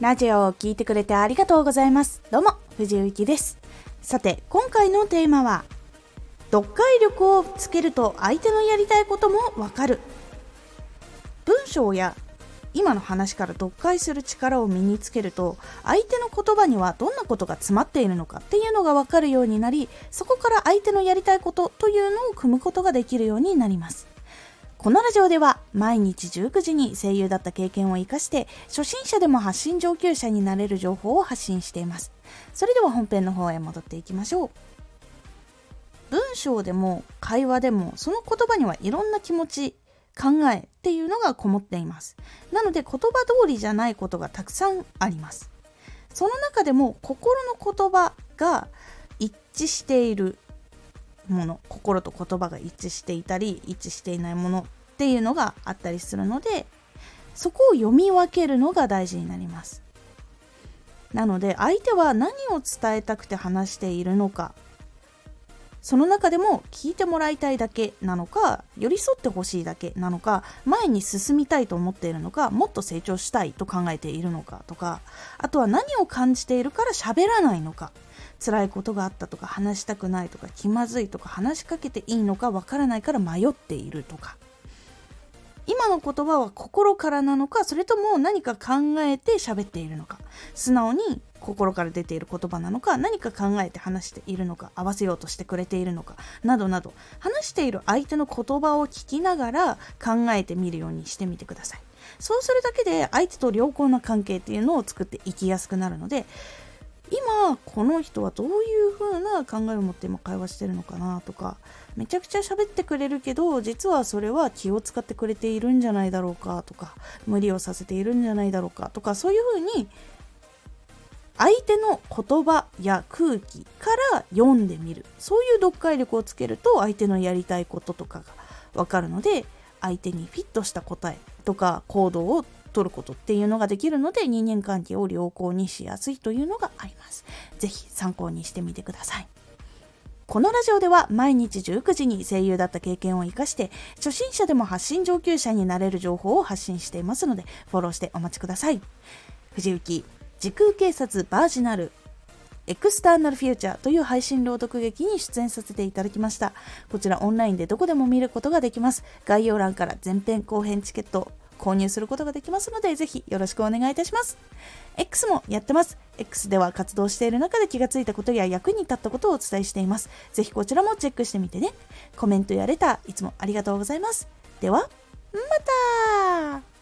ラジオを聴いてくれてありがとうございます。どうも、藤井幸です。さて、今回のテーマは、読解力をつけると相手のやりたいこともわかる。文章や今の話から読解する力を身につけると相手の言葉にはどんなことが詰まっているのかっていうのが分かるようになりそこから相手のやりたいことというのを組むことができるようになりますこのラジオでは毎日19時に声優だった経験を生かして初心者でも発信上級者になれる情報を発信しています。それでは本編の方へ戻っていきましょう。文章でも会話でもその言葉にはいろんな気持ち考えっていうのがこもっています。なので言葉通りじゃないことがたくさんあります。その中でも心の言葉が一致しているもの心と言葉が一致していたり一致していないものっていうのがあったりするのでそこを読み分けるのが大事になります。なので相手は何を伝えたくて話しているのかその中でも聞いてもらいたいだけなのか寄り添ってほしいだけなのか前に進みたいと思っているのかもっと成長したいと考えているのかとかあとは何を感じているから喋らないのか。辛いことがあったとか話したくないとか気まずいとか話しかけていいのかわからないから迷っているとか。今の言葉は心からなのかそれとも何か考えて喋っているのか。素直に心から出ている言葉なのか何か考えて話しているのか合わせようとしてくれているのかなどなど。話している相手の言葉を聞きながら考えてみるようにしてみてください。そうするだけで相手と良好な関係っていうのを作っていきやすくなるので今この人はどういう風な考えを持って今会話してるのかなとかめちゃくちゃ喋ってくれるけど実はそれは気を使ってくれているんじゃないだろうかとか無理をさせているんじゃないだろうかとかそういう風に相手の言葉や空気から読んでみる。そういう読解力をつけると相手のやりたいこととかが分かるので相手にフィットした答えとか行動を取ることっていうのができるので人間関係を良好にしやすいというのがあります。ぜひ参考にしてみてください。このラジオでは毎日19時に声優だった経験を生かして初心者でも発信上級者になれる情報を発信していますのでフォローしてお待ちください。藤幸時空警察バージナルエクスターナルフューチャーという配信朗読劇に出演させていただきました。こちらオンラインでどこでも見ることができます。概要欄から前編後編チケット購入することができますので、ぜひよろしくお願いいたします。X もやってます。X では活動している中で気がついたことや役に立ったことをお伝えしています。ぜひこちらもチェックしてみてね。コメントやレター、いつもありがとうございます。では、また